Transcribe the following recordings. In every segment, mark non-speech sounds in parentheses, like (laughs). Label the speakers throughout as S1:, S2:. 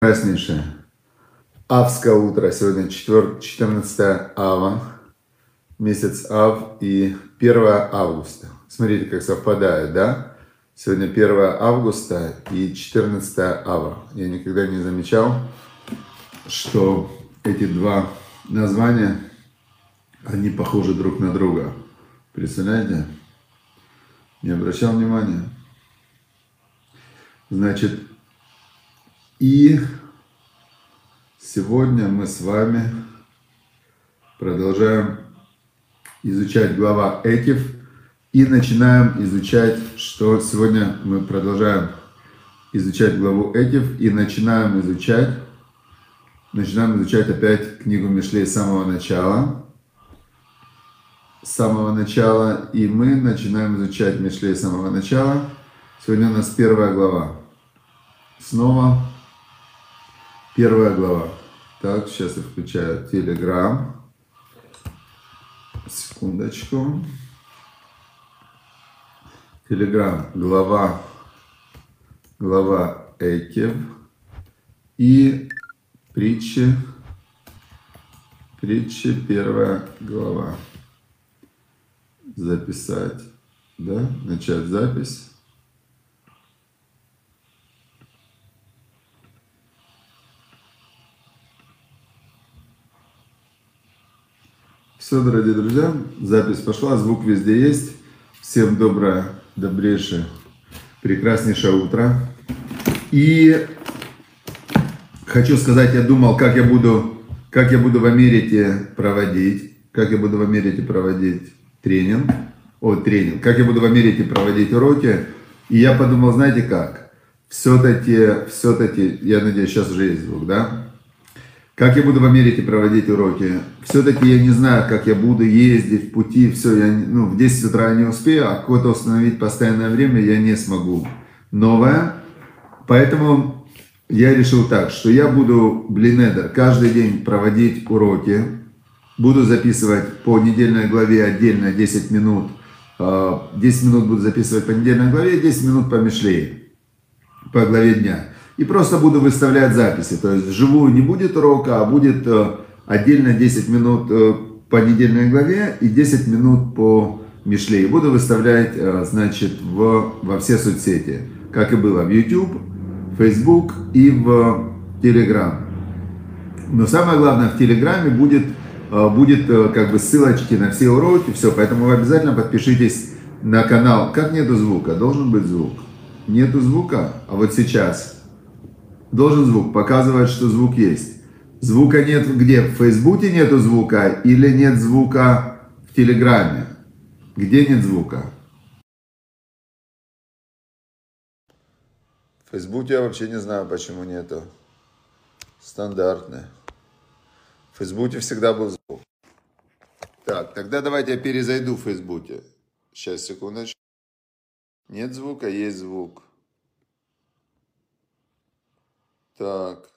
S1: Прекраснейшее. Авское утро. Сегодня 4, 14 ава. Месяц ав и 1 августа. Смотрите, как совпадает, да? Сегодня 1 августа и 14 ава. Я никогда не замечал, что эти два названия, они похожи друг на друга. Представляете? Не обращал внимания. Значит, и сегодня мы с вами продолжаем изучать глава Экив и начинаем изучать, что сегодня мы продолжаем изучать главу Экив и начинаем изучать, начинаем изучать опять книгу Мишлей с самого начала. С самого начала, и мы начинаем изучать Мишлей с самого начала. Сегодня у нас первая глава. Снова Первая глава. Так, сейчас я включаю Телеграм. Секундочку. Телеграм, глава, глава Экев и притчи, притчи первая глава. Записать, да, начать запись. Все, дорогие друзья, запись пошла, звук везде есть. Всем доброе, добрейшее, прекраснейшее утро. И хочу сказать, я думал, как я буду, как я буду в Америке проводить, как я буду в Америке проводить тренинг, о, тренинг, как я буду в Америке проводить уроки. И я подумал, знаете как, все-таки, все-таки, я надеюсь, сейчас уже есть звук, да? Как я буду в Америке проводить уроки? Все-таки я не знаю, как я буду ездить в пути, все, я ну, в 10 утра не успею, а какое-то установить постоянное время я не смогу. Новое. Поэтому я решил так, что я буду, блинедер, каждый день проводить уроки, буду записывать по недельной главе отдельно 10 минут, 10 а, минут буду записывать по недельной главе, 10 минут по Мишлей, по главе дня и просто буду выставлять записи. То есть живую не будет урока, а будет э, отдельно 10 минут э, по недельной главе и 10 минут по Мишле. буду выставлять, э, значит, в, во все соцсети, как и было в YouTube, Facebook и в Telegram. Но самое главное, в Телеграме будет, будет как бы ссылочки на все уроки, все. Поэтому вы обязательно подпишитесь на канал. Как нету звука? Должен быть звук. Нету звука, а вот сейчас – должен звук, показывает, что звук есть. Звука нет где? В Фейсбуке нету звука или нет звука в Телеграме? Где нет звука? В Фейсбуке я вообще не знаю, почему нету. Стандартный. В Фейсбуке всегда был звук. Так, тогда давайте я перезайду в Фейсбуке. Сейчас, секундочку. Нет звука, есть звук. Так.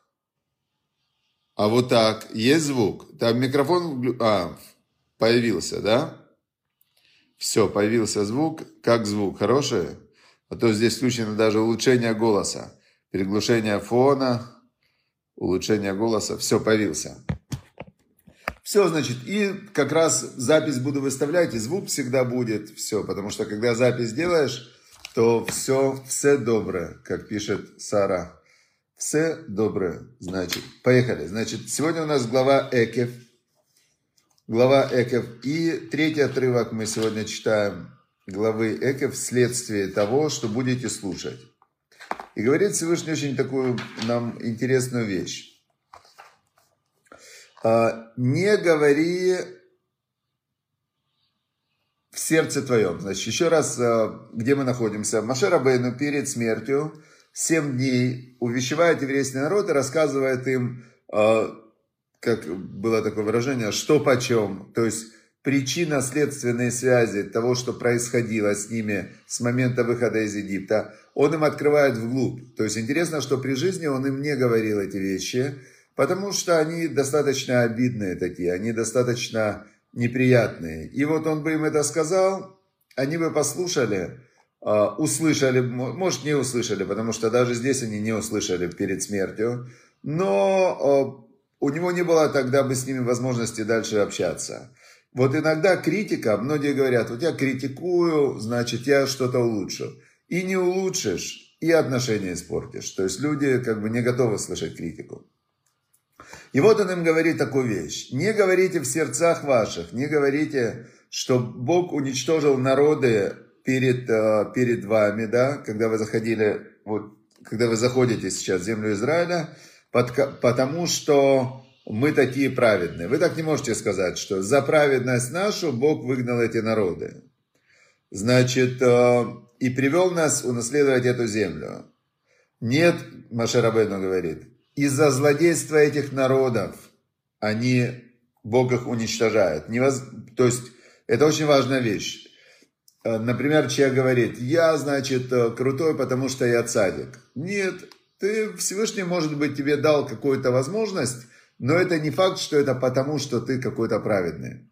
S1: А вот так. Есть звук? Там микрофон... А, появился, да? Все, появился звук. Как звук? Хороший? А то здесь включено даже улучшение голоса. Переглушение фона, улучшение голоса. Все, появился. Все, значит, и как раз запись буду выставлять, и звук всегда будет. Все, потому что когда запись делаешь, то все, все доброе, как пишет Сара. Все доброе. Значит, поехали. Значит, сегодня у нас глава Экев. Глава Экев. И третий отрывок мы сегодня читаем главы Экев вследствие того, что будете слушать. И говорит Всевышний очень такую нам интересную вещь. «А, не говори в сердце твоем. Значит, еще раз, а, где мы находимся? Машера Бейну перед смертью семь дней увещевает еврейский народ и рассказывает им, а, как было такое выражение, что почем, то есть причина следственной связи того, что происходило с ними с момента выхода из Египта, он им открывает вглубь. То есть интересно, что при жизни он им не говорил эти вещи, потому что они достаточно обидные такие, они достаточно неприятные. И вот он бы им это сказал, они бы послушали, услышали, может не услышали, потому что даже здесь они не услышали перед смертью, но у него не было тогда бы с ними возможности дальше общаться. Вот иногда критика, многие говорят, вот я критикую, значит я что-то улучшу. И не улучшишь, и отношения испортишь. То есть люди как бы не готовы слышать критику. И вот он им говорит такую вещь. Не говорите в сердцах ваших, не говорите, что Бог уничтожил народы перед, э, перед вами, да, когда вы заходили, вот, когда вы заходите сейчас в землю Израиля, потому что мы такие праведные. Вы так не можете сказать, что за праведность нашу Бог выгнал эти народы. Значит, э, и привел нас унаследовать эту землю. Нет, Машарабейну говорит, из-за злодейства этих народов они, Бог их уничтожает. Невоз... То есть, это очень важная вещь. Э, например, человек говорит, я, значит, э, крутой, потому что я цадик. Нет, ты Всевышний, может быть, тебе дал какую-то возможность, но это не факт, что это потому, что ты какой-то праведный.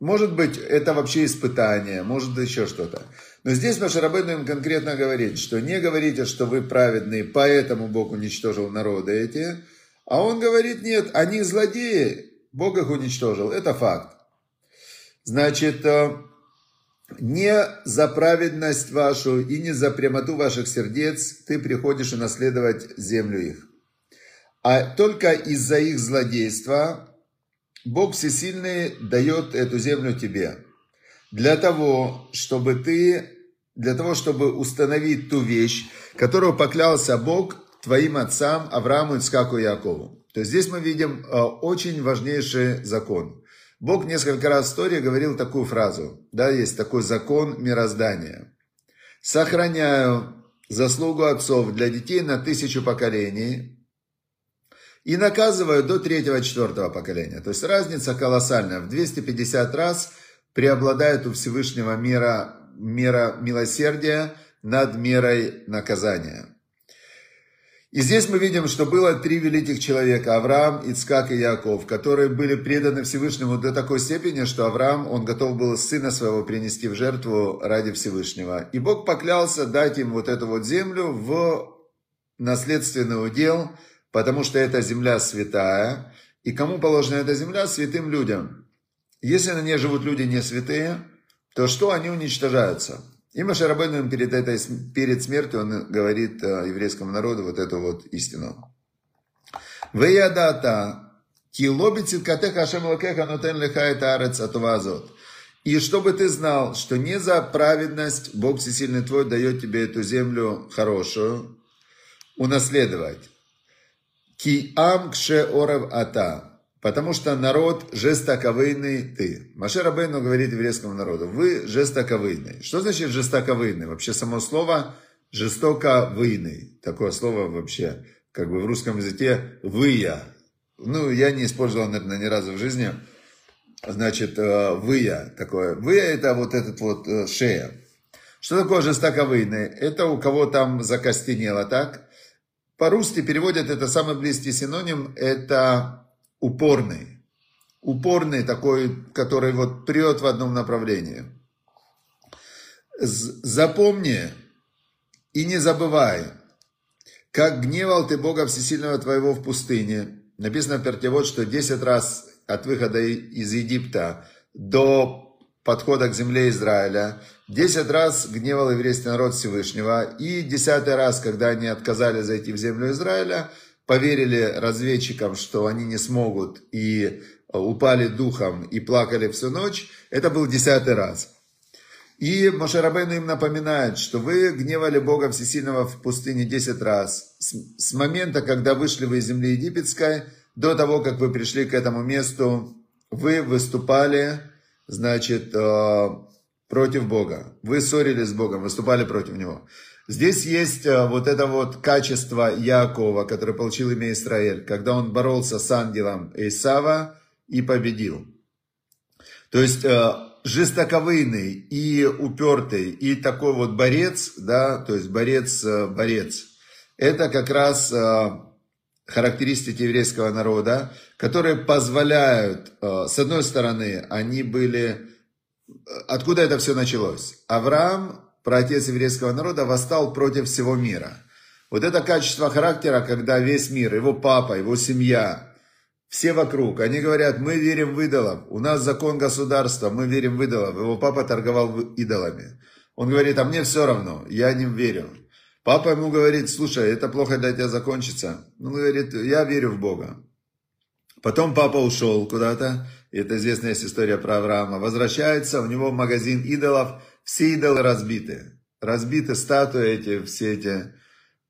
S1: Может быть, это вообще испытание, может еще что-то. Но здесь Машарабейну им конкретно говорит, что не говорите, что вы праведные, поэтому Бог уничтожил народы эти. А он говорит, нет, они злодеи, Бог их уничтожил. Это факт. Значит, э, не за праведность вашу и не за прямоту ваших сердец ты приходишь унаследовать землю их. А только из-за их злодейства Бог Всесильный дает эту землю тебе. Для того, чтобы ты, для того, чтобы установить ту вещь, которую поклялся Бог твоим отцам Аврааму, Ицкаку и Якову. То есть здесь мы видим э, очень важнейший закон. Бог несколько раз в истории говорил такую фразу. Да, есть такой закон мироздания. Сохраняю заслугу отцов для детей на тысячу поколений, и наказывают до третьего-четвертого поколения. То есть разница колоссальная. В 250 раз преобладает у Всевышнего мира, мера милосердия над мерой наказания. И здесь мы видим, что было три великих человека, Авраам, Ицкак и Яков, которые были преданы Всевышнему до такой степени, что Авраам, он готов был сына своего принести в жертву ради Всевышнего. И Бог поклялся дать им вот эту вот землю в наследственный удел – потому что эта земля святая. И кому положена эта земля? Святым людям. Если на ней живут люди не святые, то что? Они уничтожаются. И Машарабейн перед, этой, перед смертью он говорит э, еврейскому народу вот эту вот истину. Веядата, килоби циткатеха ашем нотен леха это арец атувазот. И чтобы ты знал, что не за праведность Бог Всесильный твой дает тебе эту землю хорошую унаследовать. Ки ам кше орев ата. Потому что народ жестоковыйный ты. Маше Рабейну говорит еврейскому народу, вы жестоковыйный. Что значит жестоковыйный? Вообще само слово жестоковыйный. Такое слово вообще, как бы в русском языке, выя. Ну, я не использовал, наверное, ни разу в жизни. Значит, э, выя такое. Выя это вот этот вот э, шея. Что такое жестоковыйный? Это у кого там закостенело, так? По-русски переводят это самый близкий синоним, это упорный. Упорный такой, который вот прет в одном направлении. Запомни и не забывай, как гневал ты Бога Всесильного твоего в пустыне. Написано в Пертевод, что 10 раз от выхода из Египта до подхода к земле Израиля, десять раз гневал еврейский народ Всевышнего, и десятый раз, когда они отказали зайти в землю Израиля, поверили разведчикам, что они не смогут, и упали духом и плакали всю ночь, это был десятый раз. И Мошерабейну им напоминает, что вы гневали Бога Всесильного в пустыне десять раз. С, с момента, когда вышли вы из земли египетской, до того, как вы пришли к этому месту, вы выступали значит, э, против Бога. Вы ссорились с Богом, выступали против Него. Здесь есть э, вот это вот качество Якова, который получил имя Израиль, когда он боролся с ангелом Исава и победил. То есть э, жестоковыйный и упертый, и такой вот борец, да, то есть борец-борец, это как раз характеристики еврейского народа, которые позволяют, э, с одной стороны, они были... Э, откуда это все началось? Авраам праотец еврейского народа, восстал против всего мира. Вот это качество характера, когда весь мир, его папа, его семья, все вокруг, они говорят, мы верим в идолов, у нас закон государства, мы верим в идолов. Его папа торговал идолами. Он говорит, а мне все равно, я не верю. Папа ему говорит, слушай, это плохо для тебя закончится. Он говорит, я верю в Бога. Потом папа ушел куда-то, это известная история про Авраама. Возвращается, у него магазин идолов, все идолы разбиты. Разбиты статуи эти, все эти.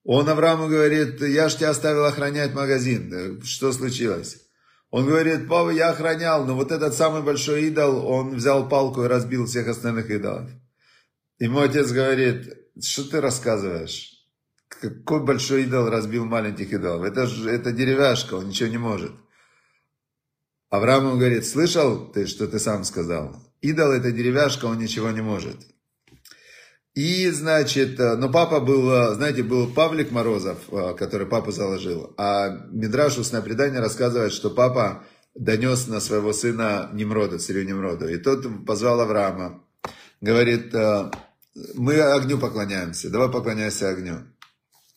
S1: Он Аврааму говорит, я ж тебя оставил охранять магазин, что случилось? Он говорит, папа, я охранял, но вот этот самый большой идол, он взял палку и разбил всех остальных идолов. Ему отец говорит, что ты рассказываешь? Какой большой идол разбил маленьких идолов? Это же это деревяшка, он ничего не может. Авраам говорит, слышал ты, что ты сам сказал? Идол это деревяшка, он ничего не может. И, значит, э, но папа был, э, знаете, был Павлик Морозов, э, который папу заложил. А Мидраш, устное предание, рассказывает, что папа донес на своего сына Немрода, царю Немроду. И тот позвал Авраама. Говорит, мы огню поклоняемся, давай поклоняйся огню.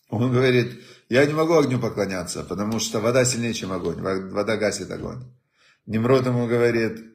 S1: Он говорит, я не могу огню поклоняться, потому что вода сильнее, чем огонь. Вода гасит огонь. Немрод ему говорит,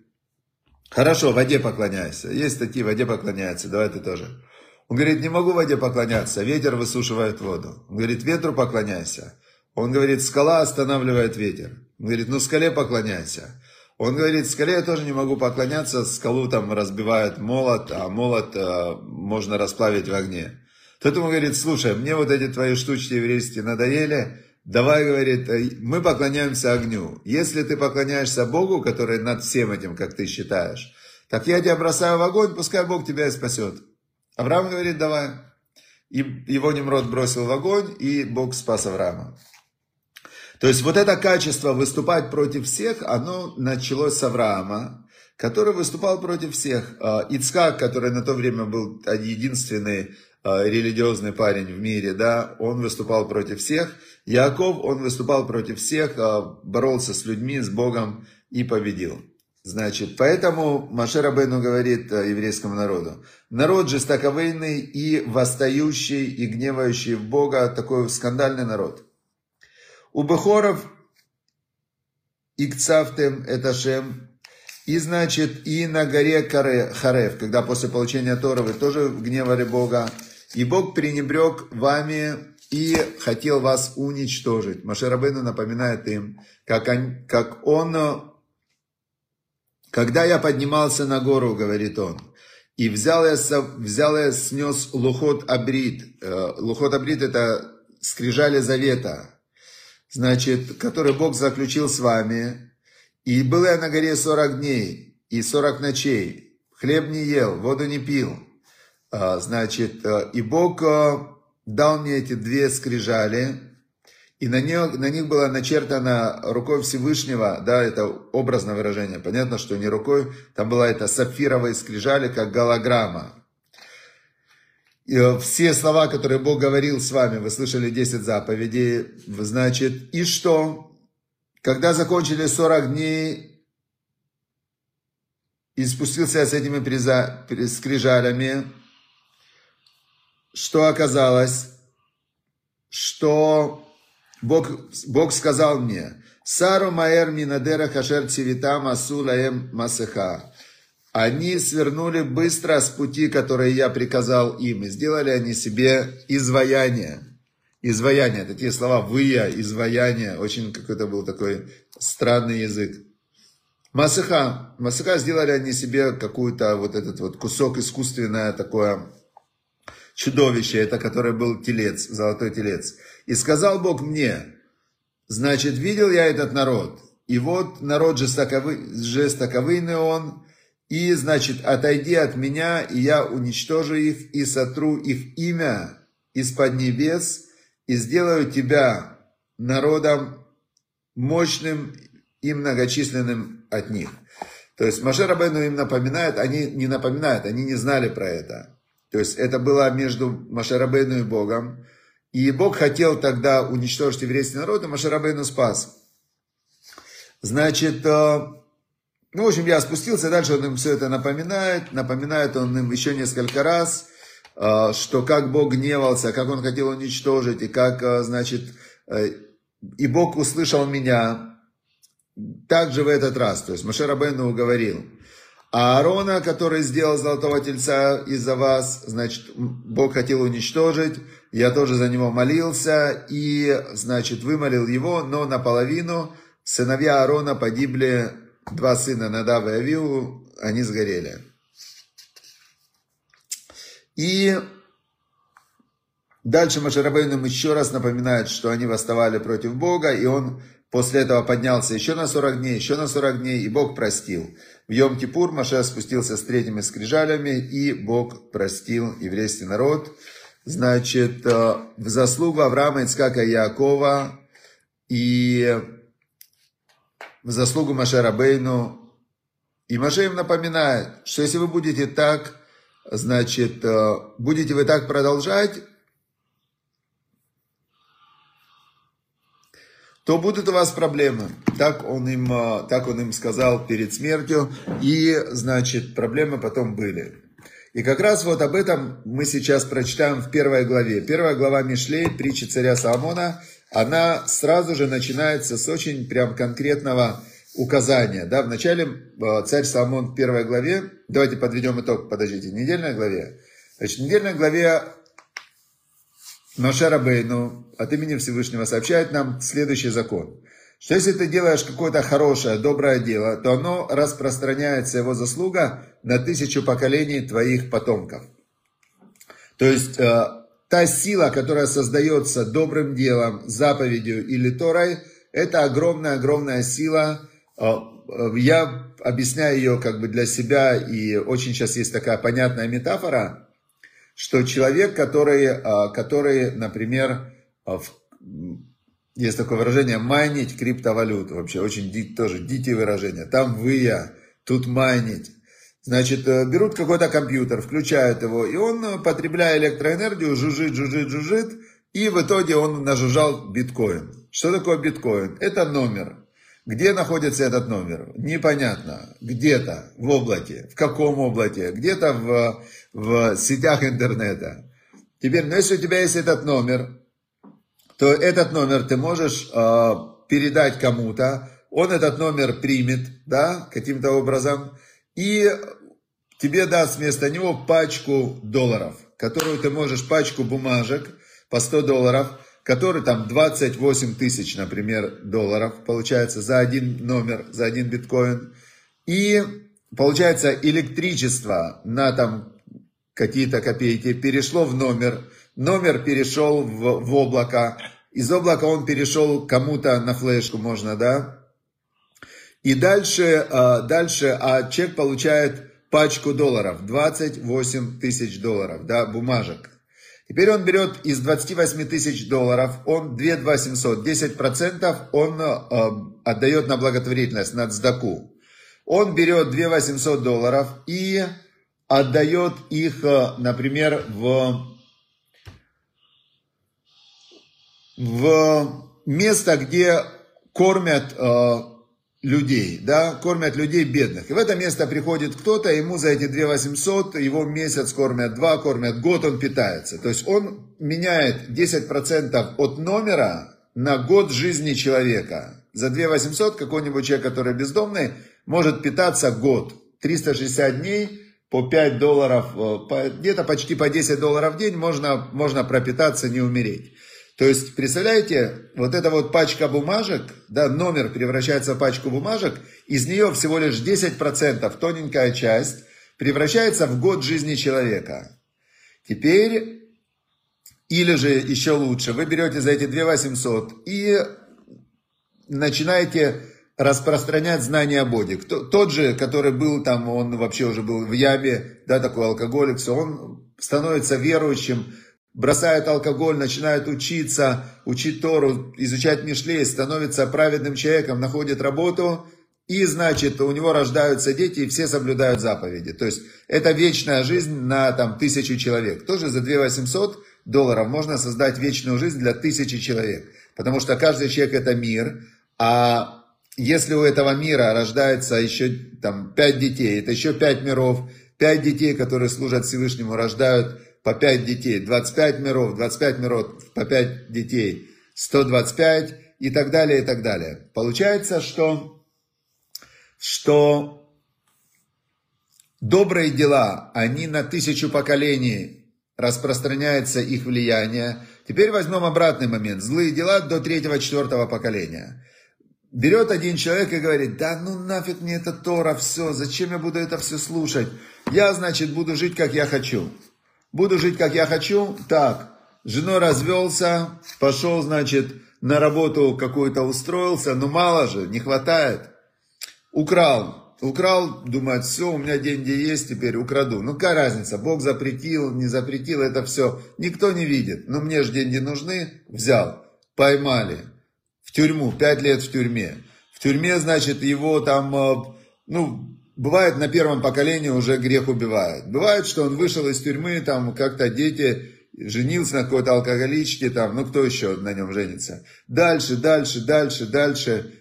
S1: хорошо, воде поклоняйся. Есть такие, воде поклоняются, давай ты тоже. Он говорит, не могу воде поклоняться, ветер высушивает воду. Он говорит, ветру поклоняйся. Он говорит, скала останавливает ветер. Он говорит, ну скале поклоняйся. Он говорит, скале я тоже не могу поклоняться, скалу там разбивает молот, а молот э, можно расплавить в огне. Тот ему говорит, слушай, мне вот эти твои штучки еврейские надоели, давай, говорит, э, мы поклоняемся огню. Если ты поклоняешься Богу, который над всем этим, как ты считаешь, так я тебя бросаю в огонь, пускай Бог тебя и спасет. Авраам говорит, давай. И его Немрод бросил в огонь, и Бог спас Авраама. То есть вот это качество выступать против всех, оно началось с Авраама, который выступал против всех. А, Ицхак, который на то время был единственный религиозный парень в мире, да, он выступал против всех. Яков, он выступал против всех, а, боролся с людьми, с Богом и победил. Значит, поэтому Маше Рабейну говорит э, еврейскому народу, народ жестоковыйный и восстающий и гневающий в Бога, такой скандальный народ. У Бехоров Икцавтем Эташем, и значит, и на горе Каре, Харев, когда после получения Тора вы тоже гневали Бога, и Бог пренебрег вами и хотел вас уничтожить. Маше Рабейну напоминает им, как он, как он когда я поднимался на гору, говорит он, и взял я, взял я снес лухот абрит. Э, лухот абрит это скрижали завета, значит, который Бог заключил с вами. И был я на горе 40 дней и 40 ночей. Хлеб не ел, воду не пил. Э, значит, э, и Бог дал мне эти две скрижали, и на них, на них было начертано рукой Всевышнего, да, это образное выражение, понятно, что не рукой, там была это сапфировая скрижали, как голограмма. И э, все слова, которые Бог говорил с вами, вы слышали 10 заповедей, значит, и что? Когда закончили 40 дней, и спустился я с этими приза, скрижалями, что оказалось? Что Бог, Бог сказал мне, Сару Маэр Минадера Хашер Цивитам Асулаем Масеха. Они свернули быстро с пути, который я приказал им, и сделали они себе изваяние. Изваяние, такие слова «выя», «изваяние», очень какой-то был такой странный язык. Масыха. Масыха сделали они себе какую-то вот этот вот кусок искусственное такое чудовище, это который был телец, золотой телец. И сказал Бог мне, значит, видел я этот народ, и вот народ жестоковый, жестоковыйный он, и, значит, отойди от меня, и я уничтожу их, и сотру их имя из-под небес, и сделаю тебя народом мощным и многочисленным от них. То есть Маше Рабену им напоминает, они не напоминают, они не знали про это. То есть это было между Маше Рабену и Богом. И Бог хотел тогда уничтожить еврейский народ, и Машарабейну спас. Значит, э, ну, в общем, я спустился, дальше он им все это напоминает, напоминает он им еще несколько раз. э, что как Бог гневался, как Он хотел уничтожить, и как, э, значит, и Бог услышал меня, также в этот раз, то есть Маше Рабену говорил, а Аарона, который сделал золотого тельца из-за вас, значит, Бог хотел уничтожить, я тоже за него молился, и, значит, вымолил его, но наполовину сыновья Аарона погибли, два сына Надава и Авиу, они сгорели. И дальше Машарабейн им еще раз напоминает, что они восставали против Бога, и он после этого поднялся еще на 40 дней, еще на 40 дней, и Бог простил. В Йом-Кипур Маша спустился с третьими скрижалями, и Бог простил еврейский народ. Значит, э, в заслугу Авраама, Ицкака и Якова, и в заслугу Маше Рабейну. И Маше им напоминает, что если вы будете так значит, э, будете вы так продолжать, то будут у вас проблемы. Так он им, э, так он им сказал перед смертью. И, значит, проблемы потом были. И как раз вот об этом мы сейчас прочитаем в первой главе. Первая глава Мишлей, притчи царя Соломона, она сразу же начинается с очень прям конкретного указания. Да, вначале э, царь Соломон в первой главе, давайте подведем итог, подождите, недельной главе. Значит, в недельной главе Моше Рабейну от имени Всевышнего сообщает нам следующий закон. Что если ты делаешь какое-то хорошее, доброе дело, то оно распространяется, его заслуга, на тысячу поколений твоих потомков. То есть, э, та сила, которая создается добрым делом, заповедью или Торой, это огромная-огромная сила, а, я объясняю ее как бы для себя, и очень сейчас есть такая понятная метафора, что человек, который, а, который например, а, есть такое выражение майнить криптовалюту, вообще очень тоже дикие выражения, там вы я, тут майнить. Значит, э, берут какой-то компьютер, включают его, и он, потребляя электроэнергию, жужжит, жужжит, жужжит, и в итоге он нажужжал биткоин. Что такое биткоин? Это номер. Где находится этот номер? Непонятно. Где-то в облаке. В каком облаке? Где-то в, в сетях интернета. Теперь, ну, если у тебя есть этот номер, то этот номер ты можешь э, передать кому-то. Он этот номер примет, да, каким-то образом. И тебе даст вместо него пачку долларов, которую ты можешь, пачку бумажек по 100 долларов – который там 28 тысяч, например, долларов получается за один номер, за один биткоин. И получается электричество на там какие-то копейки перешло в номер, номер перешел в, в облако, из облака он перешел кому-то на флешку можно, да? И дальше, а, дальше, а человек получает пачку долларов, 28 тысяч долларов, да, бумажек. Теперь он берет из 28 тысяч долларов, он 2 2700, 10% он э, отдает на благотворительность, на цдаку. Он берет 2 800 долларов и отдает их, э, например, в, в место, где кормят э, людей, да, кормят людей бедных. И в это место приходит кто-то, ему за эти 2 800, его месяц кормят, два кормят, год он питается. То есть он меняет 10% от номера на год жизни человека. За 2 800 какой-нибудь человек, который бездомный, может питаться год. 360 дней по 5 долларов, э, где-то почти по 10 долларов в день можно, можно пропитаться, не умереть. То есть, представляете, вот эта вот пачка бумажек, да, номер превращается в пачку бумажек, из нее всего лишь 10%, тоненькая часть, превращается в год жизни человека. Теперь, или же еще лучше, вы берете за эти 2 800 и начинаете распространять знания о Боге. Кто, тот же, который был там, он вообще уже был в яме, да, такой алкоголик, он становится верующим, бросают алкоголь, начинают учиться, учить Тору, изучать Мишлей, становится праведным человеком, находит работу, и, значит, у него рождаются дети, и все соблюдают заповеди. То есть, это вечная жизнь на там, тысячу человек. Тоже за 2 800 долларов можно создать вечную жизнь для тысячи человек. Потому что каждый человек это мир, а если у этого мира рождается еще там, 5 детей, это еще 5 миров, 5 детей, которые служат Всевышнему, рождают по 5 детей, 25 миров, 25 миров по 5 детей, 125 и так далее, и так далее. Получается, что, что добрые дела, они на тысячу поколений распространяется их влияние. Теперь возьмем обратный момент. Злые дела до третьего-четвертого поколения. Берет один человек и говорит, да ну нафиг мне это Тора, все, зачем я буду это все слушать? Я, значит, буду жить, как я хочу. Буду жить, как я хочу, так, женой развелся, пошел, значит, на работу какую-то устроился, но мало же, не хватает. Украл, украл, думает, все, у меня деньги есть, теперь украду. Ну какая разница, Бог запретил, не запретил, это все, никто не видит. Но мне же деньги нужны, взял, поймали тюрьму, пять лет в тюрьме. В тюрьме, значит, его там, э, ну, бывает на первом поколении уже грех убивает. Бывает, что он вышел из тюрьмы, там как-то дети, женился на какой-то алкоголичке, там, ну кто еще на нем женится. Дальше, дальше, дальше, дальше.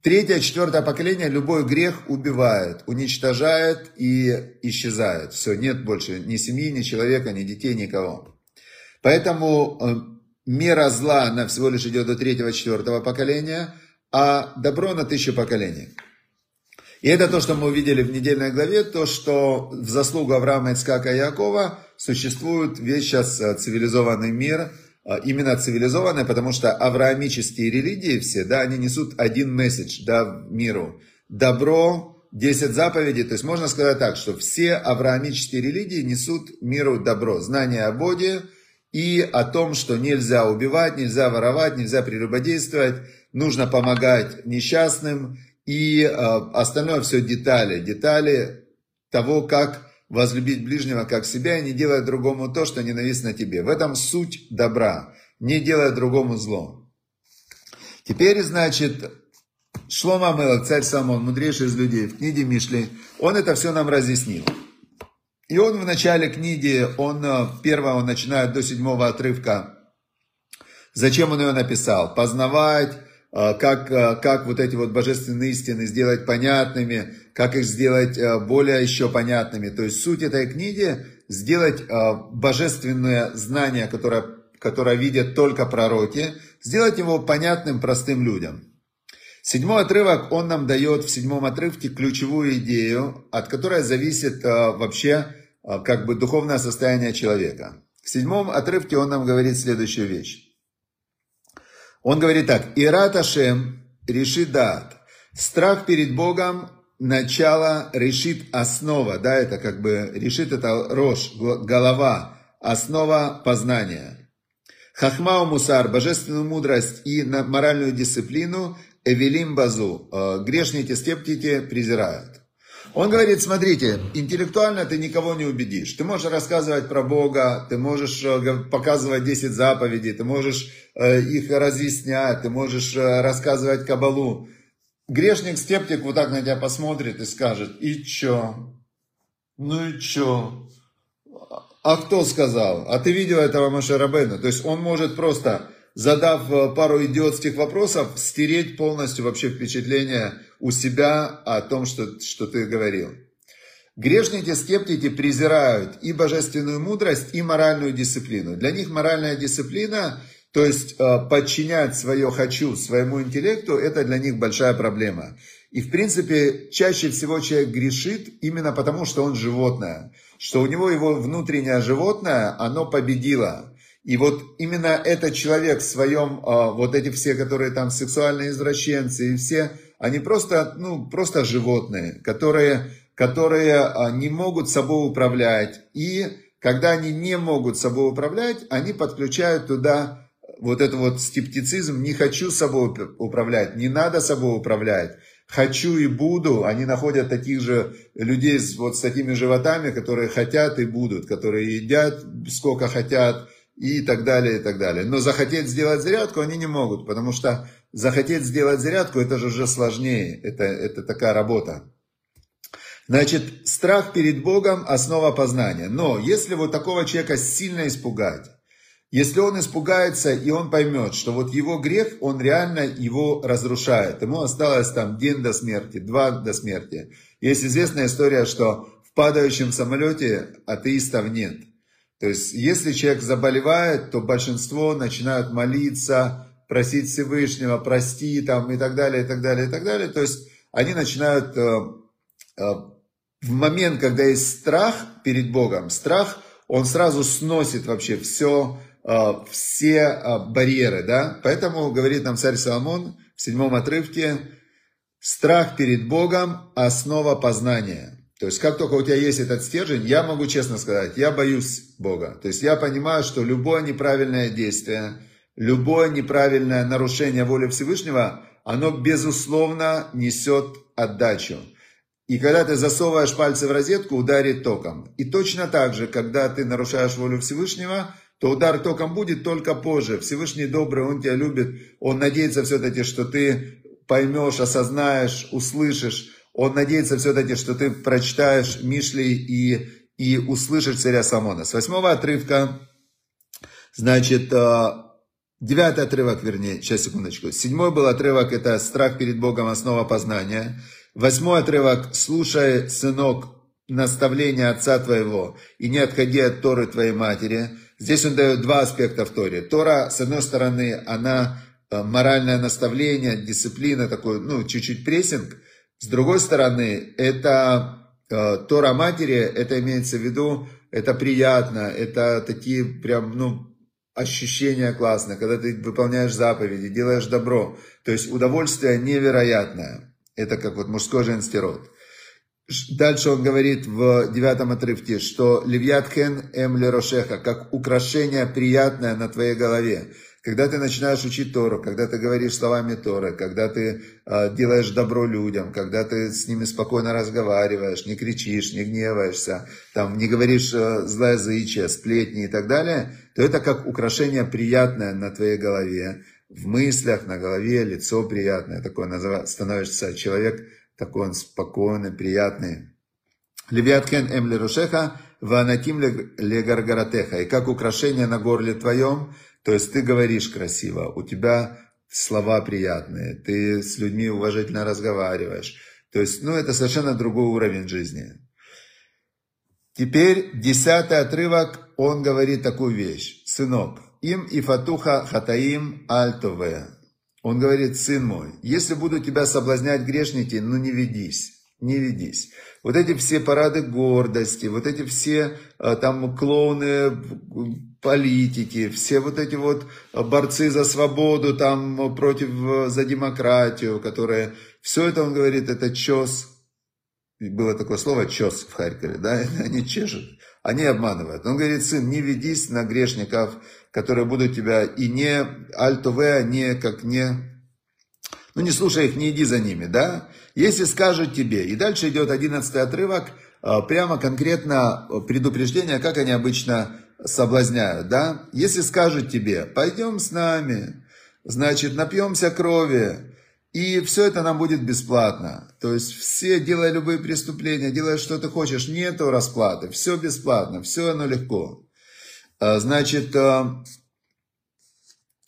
S1: Третье, четвертое поколение любой грех убивает, уничтожает и исчезает. Все, нет больше ни семьи, ни человека, ни детей, никого. Поэтому э, мера зла, она всего лишь идет до третьего-четвертого поколения, а добро на тысячу поколений. И это то, что мы увидели в недельной главе, то, что в заслугу Авраама, Ицкака и Якова существует весь сейчас э, цивилизованный мир, э, именно цивилизованный, потому что авраамические религии все, да, они несут один месседж, да, миру. Добро, 10 заповедей, то есть можно сказать так, что все авраамические религии несут миру добро, знание о Боге, и о том, что нельзя убивать, нельзя воровать, нельзя прелюбодействовать, нужно помогать несчастным, и э, остальное все детали, детали того, как возлюбить ближнего как себя и не делать другому то, что ненавистно тебе. В этом суть добра, не делать другому зло. Теперь, значит, Шлома Мелах, царь Самон, мудрейший из людей, в книге Мишли, он это все нам разъяснил. И он в начале книги, он, э, первое, он начинает до седьмого отрывка. Зачем он ее написал? Познавать, э, как, э, как вот эти вот божественные истины сделать понятными, как их сделать более еще понятными. То есть суть этой книги сделать божественное знание, которое, которое видят только пророки, сделать его понятным простым людям. Седьмой отрывок, он нам дает в седьмом отрывке ключевую идею, от которой зависит вообще как бы духовное состояние человека. В седьмом отрывке он нам говорит следующую вещь. Он говорит так. Ират Ашем решит дат. Страх перед Богом начало решит основа. Да, это как бы решит это рожь, голова, основа познания. Хахмау мусар, божественную мудрость и моральную дисциплину, эвелим базу, э, грешники, скептики презирают. Он говорит, смотрите, интеллектуально ты никого не убедишь. Ты можешь рассказывать про Бога, ты можешь э, показывать 10 заповедей, ты можешь э, их разъяснять, ты можешь э, рассказывать Кабалу. Грешник-скептик вот так на тебя посмотрит и скажет, и чё? Ну и чё? А кто сказал? А ты видел этого Машарабена? То есть он может просто задав пару идиотских вопросов, стереть полностью вообще впечатление у себя о том, что, что ты говорил. Грешники, скептики презирают и божественную мудрость, и моральную дисциплину. Для них моральная дисциплина, то есть э, подчинять свое «хочу» своему интеллекту, это для них большая проблема. И в принципе, чаще всего человек грешит именно потому, что он животное. Что у него его внутреннее животное, оно победило. И вот именно этот человек в своем, а, вот эти все, которые там сексуальные извращенцы и все, они просто, ну, просто животные, которые, которые а, не могут собой управлять. И когда они не могут собой управлять, они подключают туда вот этот вот скептицизм, не хочу собой управлять, не надо собой управлять, хочу и буду, они находят таких же людей с, вот с такими животами, которые хотят и будут, которые едят сколько хотят, и так далее, и так далее. Но захотеть сделать зарядку они не могут, потому что захотеть сделать зарядку, это же уже сложнее, это, это такая работа. Значит, страх перед Богом – основа познания. Но если вот такого человека сильно испугать, если он испугается и он поймет, что вот его грех, он реально его разрушает. Ему осталось там день до смерти, два до смерти. Есть известная история, что в падающем самолете атеистов нет – То есть, если человек заболевает, то большинство начинают молиться, просить Всевышнего, прости там и так далее, и так далее, и так далее. То есть, они начинают э, э, в момент, когда есть страх перед Богом, страх, он сразу сносит вообще все, э, все барьеры, да. Поэтому говорит нам царь Соломон в седьмом отрывке, страх перед Богом – основа познания. То есть, как только у тебя есть этот стержень, я могу честно сказать, я боюсь Бога. То есть, я понимаю, что любое неправильное действие, любое неправильное нарушение воли Всевышнего, оно, безусловно, несет отдачу. И когда ты засовываешь пальцы в розетку, ударит током. И точно так же, когда ты нарушаешь волю Всевышнего, то удар током будет только позже. Всевышний добрый, Он тебя любит, Он надеется все-таки, что ты поймешь, осознаешь, услышишь, он надеется все-таки, что ты прочитаешь Мишли и, и услышишь царя Самона. С восьмого отрывка, значит, э, девятый отрывок, вернее, сейчас, секундочку. Седьмой был отрывок, это страх перед Богом, основа познания. Восьмой отрывок, слушай, сынок, наставления отца твоего, и не отходи от Торы твоей матери. Здесь он дает два аспекта в Торе. Тора, с одной стороны, она э, моральное наставление, дисциплина, такой, ну, чуть-чуть прессинг – с другой стороны, это э, Тора матери, это имеется в виду, это приятно, это такие прям, ну, ощущения классные, когда ты выполняешь заповеди, делаешь добро. То есть удовольствие невероятное. Это как вот мужской женский род. Дальше он говорит в девятом отрывке, что «Левьятхен эм лерошеха» как украшение приятное на твоей голове. Когда ты начинаешь учить Тору, когда ты говоришь словами Торы, когда ты э, делаешь добро людям, когда ты с ними спокойно разговариваешь, не кричишь, не гневаешься, там, не говоришь э, злоязычие, сплетни и так далее, то это как украшение приятное на твоей голове, в мыслях, на голове, лицо приятное, такое назыв... становишься человек такой он спокойный, приятный. Левиатхен эм лерушеха, ванатим легаргаратеха. И как украшение на горле твоем, то есть ты говоришь красиво, у тебя слова приятные, ты с людьми уважительно разговариваешь. То есть, ну, это совершенно другой уровень жизни. Теперь десятый отрывок, он говорит такую вещь. Сынок, им и фатуха хатаим альтове. Он говорит, сын мой, если буду тебя соблазнять грешники, ну не ведись, не ведись. Вот эти все парады гордости, вот эти все а, там клоуны политики, все вот эти вот борцы за свободу, там против, за демократию, которые, все это, он говорит, это чес, было такое слово чес в Харькове, да, (laughs) они чешут, они обманывают. Он говорит, сын, не ведись на грешников, которые будут тебя, и не альтове, не как не, ну не слушай их, не иди за ними, да, если скажут тебе, и дальше идет одиннадцатый отрывок, а, прямо конкретно предупреждение, как они обычно соблазняют, да? Если скажут тебе, пойдем с нами, значит, напьемся крови, и все это нам будет бесплатно. То есть все, делая любые преступления, делая что ты хочешь, нету расплаты, все бесплатно, все оно легко. А, значит,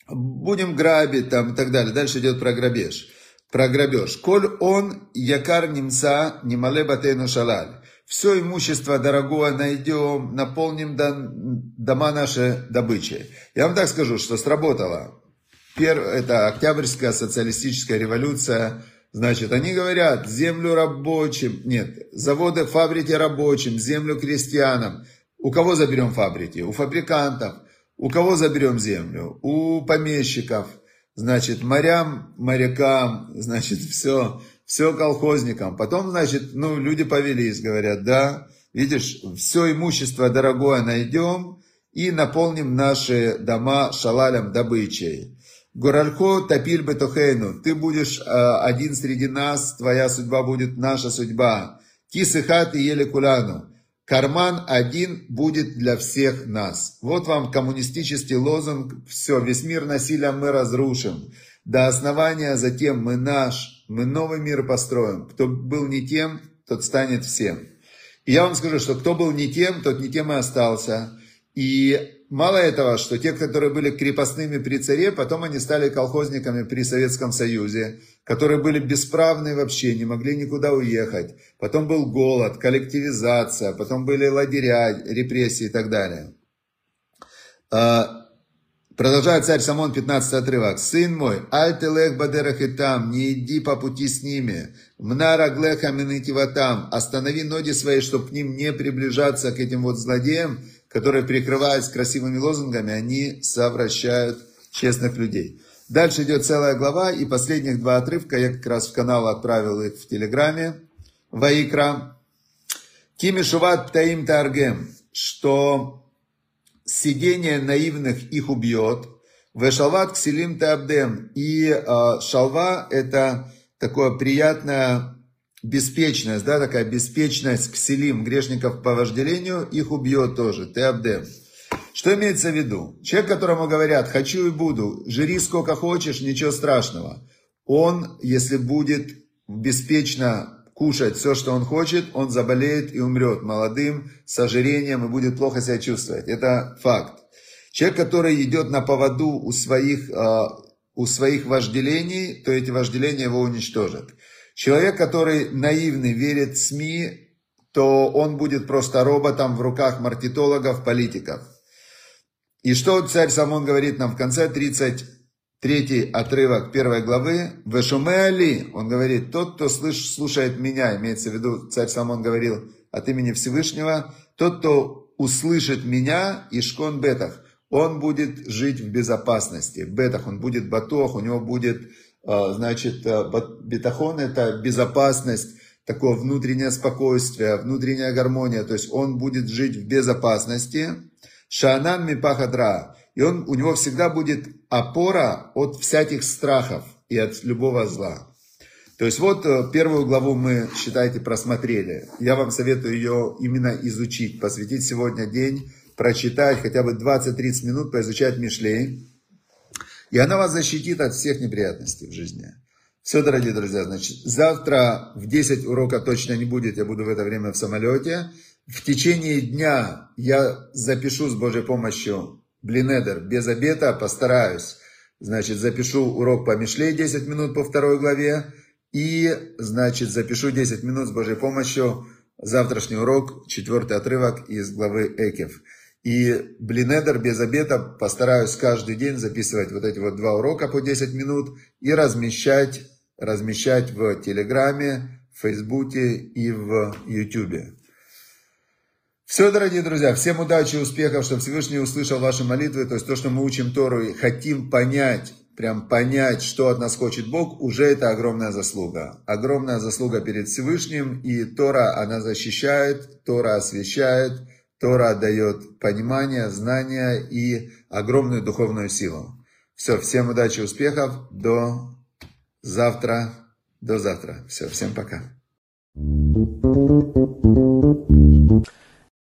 S1: будем грабить там и так далее. Дальше идет про грабеж. Про грабеж. Коль он якар немца немале батейну шалаль все имущество дорогое найдем, наполним дома наши добычей. Я вам так скажу, что сработало. Первое, это Октябрьская социалистическая революция. Значит, они говорят, землю рабочим, нет, заводы, фабрики рабочим, землю крестьянам. У кого заберем фабрики? У фабрикантов. У кого заберем землю? У помещиков. Значит, морям, морякам, значит, все все колхозникам. Потом, значит, ну, люди повелись, говорят, да, видишь, все имущество дорогое найдем и наполним наши дома шалалем добычей. Гуральхо топиль бетохейну, ты будешь э, один среди нас, твоя судьба будет наша судьба. Кисыхат и ели куляну. Карман один будет для всех нас. Вот вам коммунистический лозунг. Все, весь мир насилием мы разрушим. До основания затем мы наш мы новый мир построим. Кто был не тем, тот станет всем. И я вам скажу, что кто был не тем, тот не тем и остался. И мало этого, что те, которые были крепостными при царе, потом они стали колхозниками при Советском Союзе, которые были бесправны вообще, не могли никуда уехать. Потом был голод, коллективизация, потом были лагеря, репрессии и так далее. А, продолжает царь Самон, 15 отрывок. «Сын мой, альтелех бадерах и там, не иди по пути с ними, мнараглеха минитиватам, останови ноги свои, чтобы к ним не приближаться, к этим вот злодеям, которые, прикрываясь красивыми лозунгами, они совращают честных людей». Дальше идет целая глава, и последних два отрывка я как раз в канал отправил их в Телеграме, Ваикра. Кимишуват Таим Таргем, что сидение наивных их убьет. Вешалват Ксилим Табдем. И э, шалва это такое приятное беспечность, да, такая беспечность кселим, грешников по вожделению, их убьет тоже, теабдем. Что имеется в виду? Человек, которому говорят, хочу и буду, жри сколько хочешь, ничего страшного. Он, если будет беспечно кушать все, что он хочет, он заболеет и умрет молодым, с ожирением и будет плохо себя чувствовать. Это факт. Человек, который идет на поводу у своих, а, у своих вожделений, то эти вожделения его уничтожат. Человек, который наивный, верит в СМИ, то он будет просто роботом в руках маркетологов, политиков. И что царь Самон говорит нам в конце 33 отрывок первой главы? Вешумеали, он говорит, тот, кто слыш, слушает меня, имеется в виду, царь Самон говорил от имени Всевышнего, тот, кто услышит меня, Ишкон Бетах, он будет жить в безопасности. Бетах он будет батох, у него будет, а, значит, а, бетахон это безопасность, такое внутреннее спокойствие, внутренняя гармония, то есть он будет жить в безопасности. Шанан мипахадра. И он, у него всегда будет опора от всяких страхов и от любого зла. То есть вот э, первую главу мы, считайте, просмотрели. Я вам советую ее именно изучить, посвятить сегодня день, прочитать хотя бы 20-30 минут, поизучать Мишлей. И она вас защитит от всех неприятностей в жизни. Все, дорогие друзья, значит, завтра в 10 урока точно не будет, я буду в это время в самолете. В течение дня я запишу с Божьей помощью Блинедер без обета, постараюсь. Значит, запишу урок по Мишле 10 минут по второй главе. И, значит, запишу 10 минут с Божьей помощью завтрашний урок, четвертый отрывок из главы Экев. И Блинедер без обета постараюсь каждый день записывать вот эти вот два урока по 10 минут и размещать, размещать в Телеграме, в Фейсбуке и в Ютубе. Все, дорогие друзья, всем удачи и успехов, чтобы Всевышний услышал ваши молитвы, то есть то, что мы учим Тору и хотим понять, прям понять, что от нас хочет Бог, уже это огромная заслуга. Огромная заслуга перед Всевышним, и Тора, она защищает, Тора освещает, Тора дает понимание, знания и огромную духовную силу. Все, всем удачи и успехов, до завтра, до завтра. Все, всем пока.